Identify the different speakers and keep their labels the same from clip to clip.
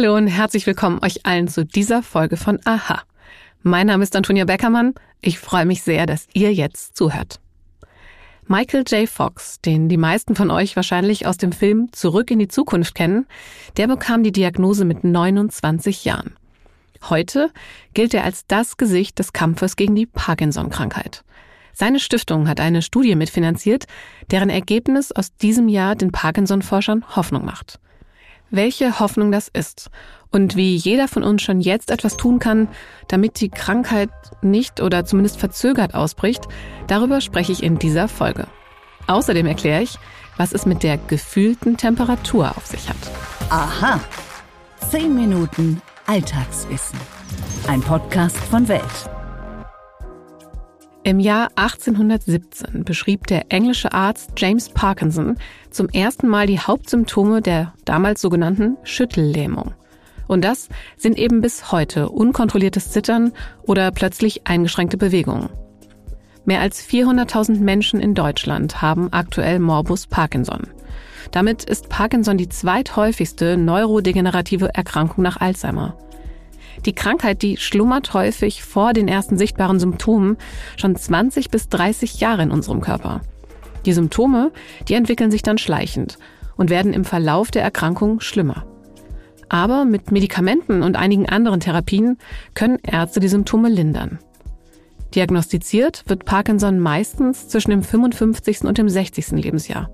Speaker 1: Hallo und herzlich willkommen euch allen zu dieser Folge von Aha. Mein Name ist Antonia Beckermann. Ich freue mich sehr, dass ihr jetzt zuhört. Michael J. Fox, den die meisten von euch wahrscheinlich aus dem Film Zurück in die Zukunft kennen, der bekam die Diagnose mit 29 Jahren. Heute gilt er als das Gesicht des Kampfes gegen die Parkinson-Krankheit. Seine Stiftung hat eine Studie mitfinanziert, deren Ergebnis aus diesem Jahr den Parkinson-Forschern Hoffnung macht welche Hoffnung das ist und wie jeder von uns schon jetzt etwas tun kann, damit die Krankheit nicht oder zumindest verzögert ausbricht, darüber spreche ich in dieser Folge. Außerdem erkläre ich, was es mit der gefühlten Temperatur auf sich hat.
Speaker 2: Aha. Zehn Minuten Alltagswissen. Ein Podcast von Welt.
Speaker 1: Im Jahr 1817 beschrieb der englische Arzt James Parkinson zum ersten Mal die Hauptsymptome der damals sogenannten Schüttellähmung. Und das sind eben bis heute unkontrolliertes Zittern oder plötzlich eingeschränkte Bewegungen. Mehr als 400.000 Menschen in Deutschland haben aktuell Morbus Parkinson. Damit ist Parkinson die zweithäufigste neurodegenerative Erkrankung nach Alzheimer. Die Krankheit, die schlummert häufig vor den ersten sichtbaren Symptomen schon 20 bis 30 Jahre in unserem Körper. Die Symptome, die entwickeln sich dann schleichend und werden im Verlauf der Erkrankung schlimmer. Aber mit Medikamenten und einigen anderen Therapien können Ärzte die Symptome lindern. Diagnostiziert wird Parkinson meistens zwischen dem 55. und dem 60. Lebensjahr.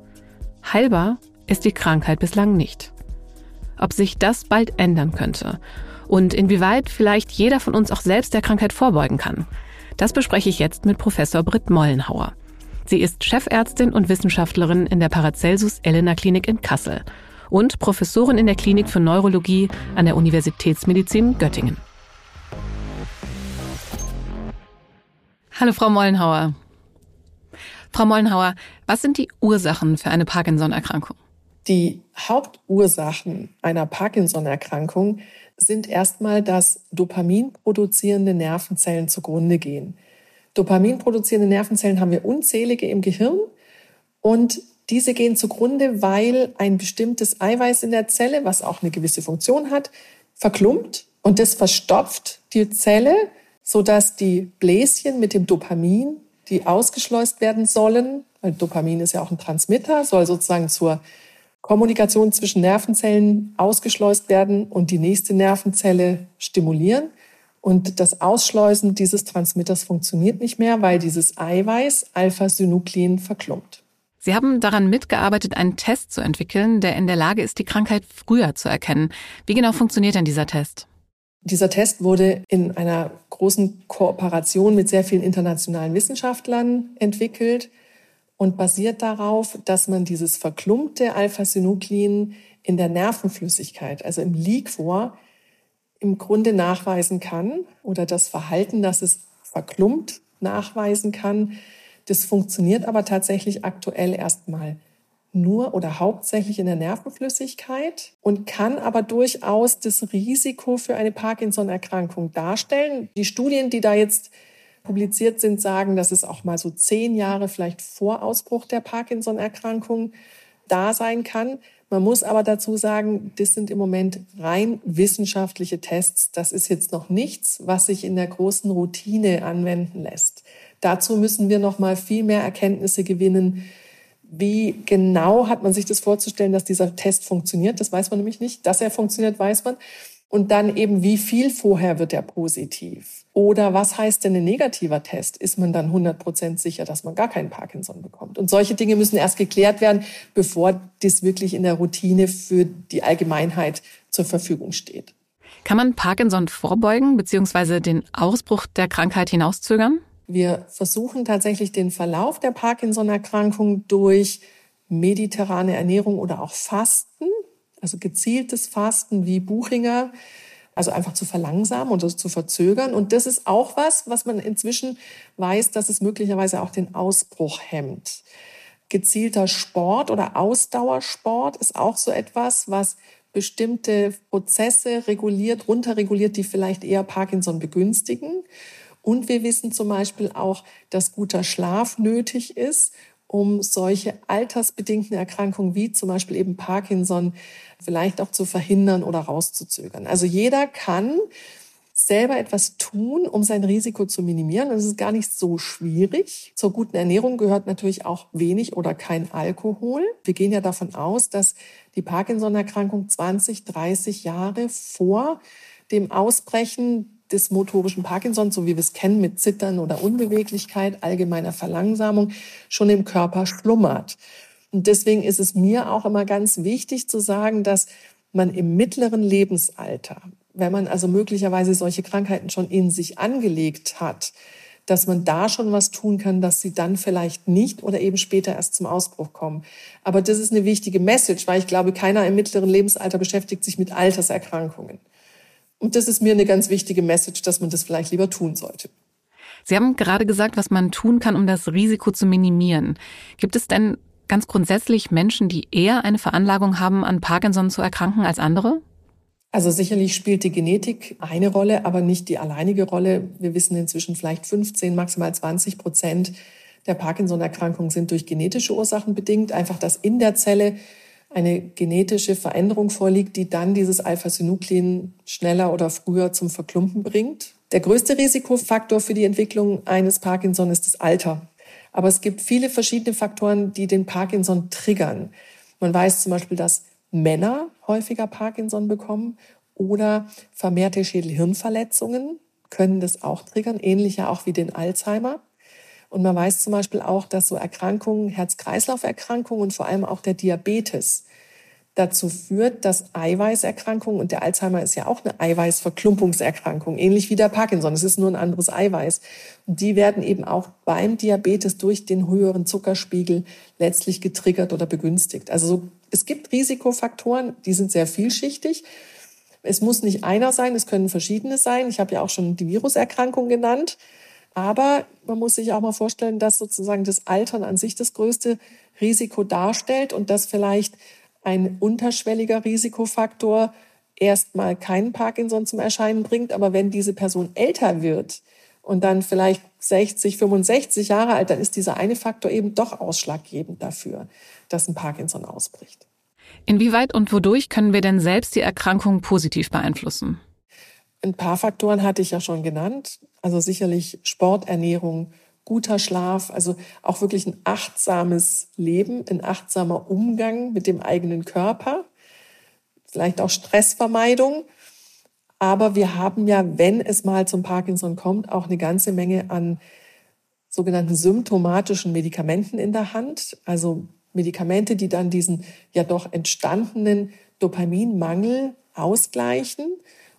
Speaker 1: Heilbar ist die Krankheit bislang nicht. Ob sich das bald ändern könnte und inwieweit vielleicht jeder von uns auch selbst der Krankheit vorbeugen kann. Das bespreche ich jetzt mit Professor Britt Mollenhauer. Sie ist Chefärztin und Wissenschaftlerin in der Paracelsus Elena Klinik in Kassel und Professorin in der Klinik für Neurologie an der Universitätsmedizin Göttingen. Hallo Frau Mollenhauer. Frau Mollenhauer, was sind die Ursachen für eine Parkinson-Erkrankung?
Speaker 3: Die Hauptursachen einer Parkinson-Erkrankung sind erstmal, dass Dopamin produzierende Nervenzellen zugrunde gehen. Dopamin produzierende Nervenzellen haben wir unzählige im Gehirn und diese gehen zugrunde, weil ein bestimmtes Eiweiß in der Zelle, was auch eine gewisse Funktion hat, verklumpt und das verstopft die Zelle, sodass die Bläschen mit dem Dopamin, die ausgeschleust werden sollen, weil Dopamin ist ja auch ein Transmitter, soll sozusagen zur Kommunikation zwischen Nervenzellen ausgeschleust werden und die nächste Nervenzelle stimulieren. Und das Ausschleusen dieses Transmitters funktioniert nicht mehr, weil dieses Eiweiß Alpha-Synuklein verklumpt.
Speaker 1: Sie haben daran mitgearbeitet, einen Test zu entwickeln, der in der Lage ist, die Krankheit früher zu erkennen. Wie genau funktioniert denn dieser Test?
Speaker 3: Dieser Test wurde in einer großen Kooperation mit sehr vielen internationalen Wissenschaftlern entwickelt und basiert darauf, dass man dieses verklumpte Alpha-Synuklin in der Nervenflüssigkeit, also im Liquor, im Grunde nachweisen kann oder das Verhalten, dass es verklumpt, nachweisen kann. Das funktioniert aber tatsächlich aktuell erstmal nur oder hauptsächlich in der Nervenflüssigkeit und kann aber durchaus das Risiko für eine Parkinson-Erkrankung darstellen. Die Studien, die da jetzt publiziert sind, sagen, dass es auch mal so zehn Jahre vielleicht vor Ausbruch der Parkinson-Erkrankung da sein kann. Man muss aber dazu sagen, das sind im Moment rein wissenschaftliche Tests. Das ist jetzt noch nichts, was sich in der großen Routine anwenden lässt. Dazu müssen wir noch mal viel mehr Erkenntnisse gewinnen. Wie genau hat man sich das vorzustellen, dass dieser Test funktioniert? Das weiß man nämlich nicht. Dass er funktioniert, weiß man. Und dann eben, wie viel vorher wird er positiv? Oder was heißt denn ein negativer Test? Ist man dann 100% sicher, dass man gar keinen Parkinson bekommt? Und solche Dinge müssen erst geklärt werden, bevor das wirklich in der Routine für die Allgemeinheit zur Verfügung steht.
Speaker 1: Kann man Parkinson vorbeugen bzw. den Ausbruch der Krankheit hinauszögern?
Speaker 3: Wir versuchen tatsächlich den Verlauf der Parkinson-Erkrankung durch mediterrane Ernährung oder auch Fasten, also gezieltes Fasten wie Buchinger also einfach zu verlangsamen und zu verzögern. Und das ist auch was, was man inzwischen weiß, dass es möglicherweise auch den Ausbruch hemmt. Gezielter Sport oder Ausdauersport ist auch so etwas, was bestimmte Prozesse reguliert, runterreguliert, die vielleicht eher Parkinson begünstigen. Und wir wissen zum Beispiel auch, dass guter Schlaf nötig ist, um solche altersbedingten Erkrankungen wie zum Beispiel eben Parkinson vielleicht auch zu verhindern oder rauszuzögern. Also jeder kann selber etwas tun, um sein Risiko zu minimieren. Und es ist gar nicht so schwierig. Zur guten Ernährung gehört natürlich auch wenig oder kein Alkohol. Wir gehen ja davon aus, dass die Parkinson-Erkrankung 20, 30 Jahre vor dem Ausbrechen des motorischen Parkinson, so wie wir es kennen mit Zittern oder Unbeweglichkeit, allgemeiner Verlangsamung, schon im Körper schlummert. Und deswegen ist es mir auch immer ganz wichtig zu sagen, dass man im mittleren Lebensalter, wenn man also möglicherweise solche Krankheiten schon in sich angelegt hat, dass man da schon was tun kann, dass sie dann vielleicht nicht oder eben später erst zum Ausbruch kommen. Aber das ist eine wichtige Message, weil ich glaube, keiner im mittleren Lebensalter beschäftigt sich mit Alterserkrankungen. Und das ist mir eine ganz wichtige Message, dass man das vielleicht lieber tun sollte.
Speaker 1: Sie haben gerade gesagt, was man tun kann, um das Risiko zu minimieren. Gibt es denn ganz grundsätzlich Menschen, die eher eine Veranlagung haben, an Parkinson zu erkranken als andere?
Speaker 3: Also sicherlich spielt die Genetik eine Rolle, aber nicht die alleinige Rolle. Wir wissen inzwischen vielleicht 15, maximal 20 Prozent der Parkinson-Erkrankungen sind durch genetische Ursachen bedingt. Einfach, dass in der Zelle eine genetische Veränderung vorliegt, die dann dieses Alpha-Synuklin schneller oder früher zum Verklumpen bringt. Der größte Risikofaktor für die Entwicklung eines Parkinson ist das Alter. Aber es gibt viele verschiedene Faktoren, die den Parkinson triggern. Man weiß zum Beispiel, dass Männer häufiger Parkinson bekommen oder vermehrte Schädelhirnverletzungen können das auch triggern, ähnlicher auch wie den Alzheimer. Und man weiß zum Beispiel auch, dass so Erkrankungen, Herz-Kreislauf-Erkrankungen und vor allem auch der Diabetes dazu führt, dass Eiweißerkrankungen, und der Alzheimer ist ja auch eine Eiweißverklumpungserkrankung, ähnlich wie der Parkinson, es ist nur ein anderes Eiweiß. Und die werden eben auch beim Diabetes durch den höheren Zuckerspiegel letztlich getriggert oder begünstigt. Also so, es gibt Risikofaktoren, die sind sehr vielschichtig. Es muss nicht einer sein, es können verschiedene sein. Ich habe ja auch schon die Viruserkrankung genannt. Aber man muss sich auch mal vorstellen, dass sozusagen das Altern an sich das größte Risiko darstellt und dass vielleicht ein unterschwelliger Risikofaktor erstmal keinen Parkinson zum Erscheinen bringt. Aber wenn diese Person älter wird und dann vielleicht 60, 65 Jahre alt, dann ist dieser eine Faktor eben doch ausschlaggebend dafür, dass ein Parkinson ausbricht.
Speaker 1: Inwieweit und wodurch können wir denn selbst die Erkrankung positiv beeinflussen?
Speaker 3: Ein paar Faktoren hatte ich ja schon genannt. Also sicherlich Sport, Ernährung, guter Schlaf, also auch wirklich ein achtsames Leben, ein achtsamer Umgang mit dem eigenen Körper, vielleicht auch Stressvermeidung. Aber wir haben ja, wenn es mal zum Parkinson kommt, auch eine ganze Menge an sogenannten symptomatischen Medikamenten in der Hand. Also Medikamente, die dann diesen ja doch entstandenen Dopaminmangel ausgleichen.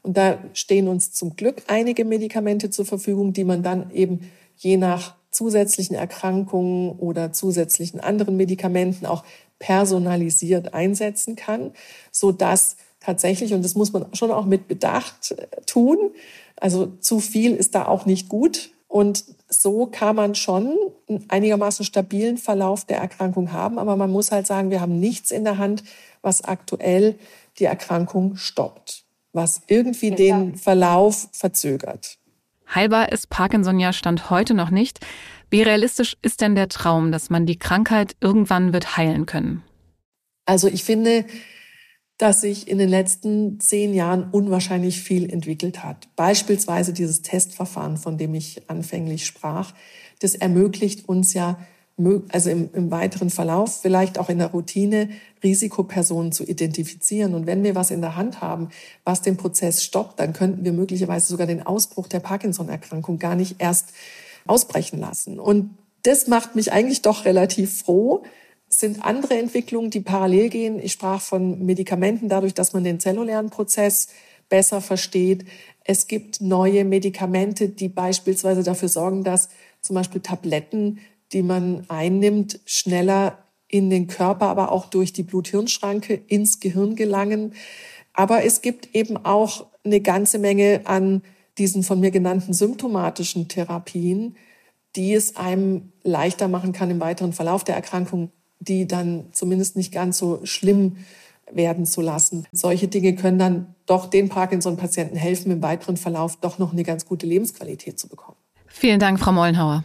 Speaker 3: Und da stehen uns zum Glück einige Medikamente zur Verfügung, die man dann eben je nach zusätzlichen Erkrankungen oder zusätzlichen anderen Medikamenten auch personalisiert einsetzen kann, so dass tatsächlich, und das muss man schon auch mit Bedacht äh, tun, also zu viel ist da auch nicht gut. Und so kann man schon einen einigermaßen stabilen Verlauf der Erkrankung haben. Aber man muss halt sagen, wir haben nichts in der Hand, was aktuell die Erkrankung stoppt, was irgendwie den Verlauf verzögert.
Speaker 1: Heilbar ist Parkinson ja Stand heute noch nicht. Wie realistisch ist denn der Traum, dass man die Krankheit irgendwann wird heilen können?
Speaker 3: Also ich finde, dass sich in den letzten zehn Jahren unwahrscheinlich viel entwickelt hat. Beispielsweise dieses Testverfahren, von dem ich anfänglich sprach, das ermöglicht uns ja also im, im weiteren Verlauf, vielleicht auch in der Routine, Risikopersonen zu identifizieren. Und wenn wir was in der Hand haben, was den Prozess stoppt, dann könnten wir möglicherweise sogar den Ausbruch der Parkinson-Erkrankung gar nicht erst ausbrechen lassen. Und das macht mich eigentlich doch relativ froh. Es sind andere Entwicklungen, die parallel gehen. Ich sprach von Medikamenten, dadurch, dass man den zellulären Prozess besser versteht. Es gibt neue Medikamente, die beispielsweise dafür sorgen, dass zum Beispiel Tabletten die man einnimmt, schneller in den Körper, aber auch durch die Blut-Hirn-Schranke ins Gehirn gelangen. Aber es gibt eben auch eine ganze Menge an diesen von mir genannten symptomatischen Therapien, die es einem leichter machen kann im weiteren Verlauf der Erkrankung, die dann zumindest nicht ganz so schlimm werden zu lassen. Solche Dinge können dann doch den Parkinson-Patienten helfen, im weiteren Verlauf doch noch eine ganz gute Lebensqualität zu bekommen.
Speaker 1: Vielen Dank, Frau Mollenhauer.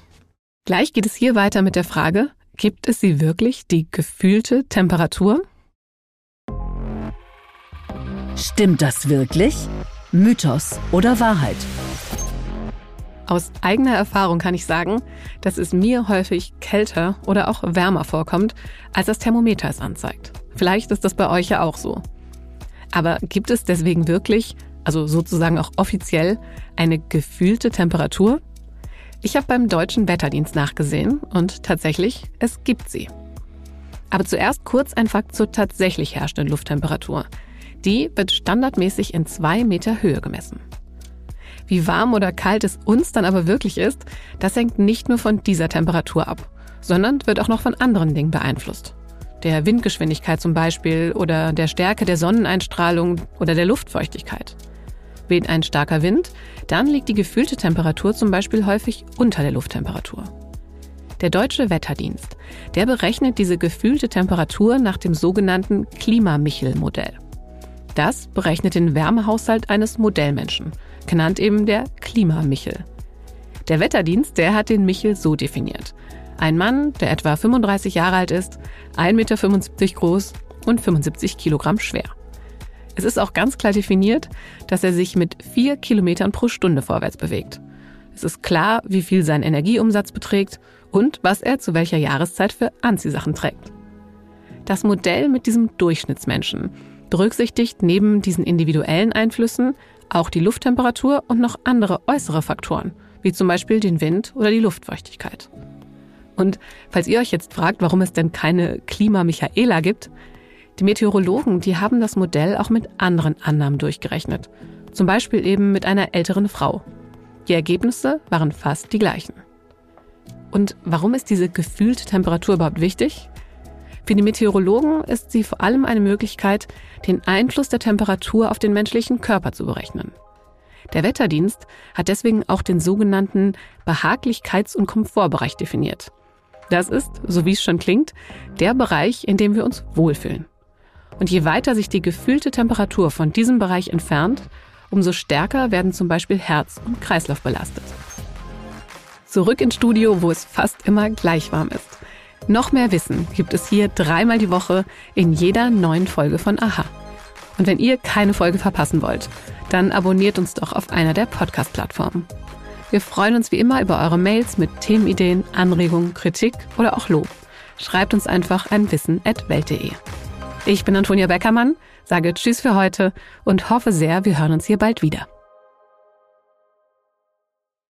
Speaker 1: Gleich geht es hier weiter mit der Frage, Gibt es sie wirklich, die gefühlte Temperatur?
Speaker 2: Stimmt das wirklich? Mythos oder Wahrheit?
Speaker 1: Aus eigener Erfahrung kann ich sagen, dass es mir häufig kälter oder auch wärmer vorkommt, als das Thermometer es anzeigt. Vielleicht ist das bei euch ja auch so. Aber gibt es deswegen wirklich, also sozusagen auch offiziell, eine gefühlte Temperatur? Ich habe beim deutschen Wetterdienst nachgesehen und tatsächlich, es gibt sie. Aber zuerst kurz ein Fakt zur tatsächlich herrschenden Lufttemperatur. Die wird standardmäßig in zwei Meter Höhe gemessen. Wie warm oder kalt es uns dann aber wirklich ist, das hängt nicht nur von dieser Temperatur ab, sondern wird auch noch von anderen Dingen beeinflusst. Der Windgeschwindigkeit zum Beispiel oder der Stärke der Sonneneinstrahlung oder der Luftfeuchtigkeit. Weht ein starker Wind, dann liegt die gefühlte Temperatur zum Beispiel häufig unter der Lufttemperatur. Der Deutsche Wetterdienst, der berechnet diese gefühlte Temperatur nach dem sogenannten Klimamichel-Modell. Das berechnet den Wärmehaushalt eines Modellmenschen, genannt eben der Klimamichel. Der Wetterdienst, der hat den Michel so definiert. Ein Mann, der etwa 35 Jahre alt ist, 1,75 Meter groß und 75 Kilogramm schwer. Es ist auch ganz klar definiert, dass er sich mit 4 Kilometern pro Stunde vorwärts bewegt. Es ist klar, wie viel sein Energieumsatz beträgt und was er zu welcher Jahreszeit für Anziehsachen trägt. Das Modell mit diesem Durchschnittsmenschen berücksichtigt neben diesen individuellen Einflüssen auch die Lufttemperatur und noch andere äußere Faktoren, wie zum Beispiel den Wind oder die Luftfeuchtigkeit. Und falls ihr euch jetzt fragt, warum es denn keine Klima-Michaela gibt, die Meteorologen, die haben das Modell auch mit anderen Annahmen durchgerechnet. Zum Beispiel eben mit einer älteren Frau. Die Ergebnisse waren fast die gleichen. Und warum ist diese gefühlte Temperatur überhaupt wichtig? Für die Meteorologen ist sie vor allem eine Möglichkeit, den Einfluss der Temperatur auf den menschlichen Körper zu berechnen. Der Wetterdienst hat deswegen auch den sogenannten Behaglichkeits- und Komfortbereich definiert. Das ist, so wie es schon klingt, der Bereich, in dem wir uns wohlfühlen. Und je weiter sich die gefühlte Temperatur von diesem Bereich entfernt, umso stärker werden zum Beispiel Herz und Kreislauf belastet. Zurück ins Studio, wo es fast immer gleich warm ist. Noch mehr Wissen gibt es hier dreimal die Woche in jeder neuen Folge von Aha. Und wenn ihr keine Folge verpassen wollt, dann abonniert uns doch auf einer der Podcast-Plattformen. Wir freuen uns wie immer über eure Mails mit Themenideen, Anregungen, Kritik oder auch Lob. Schreibt uns einfach ein wissen@welt.de. Ich bin Antonia Beckermann, sage Tschüss für heute und hoffe sehr, wir hören uns hier bald wieder.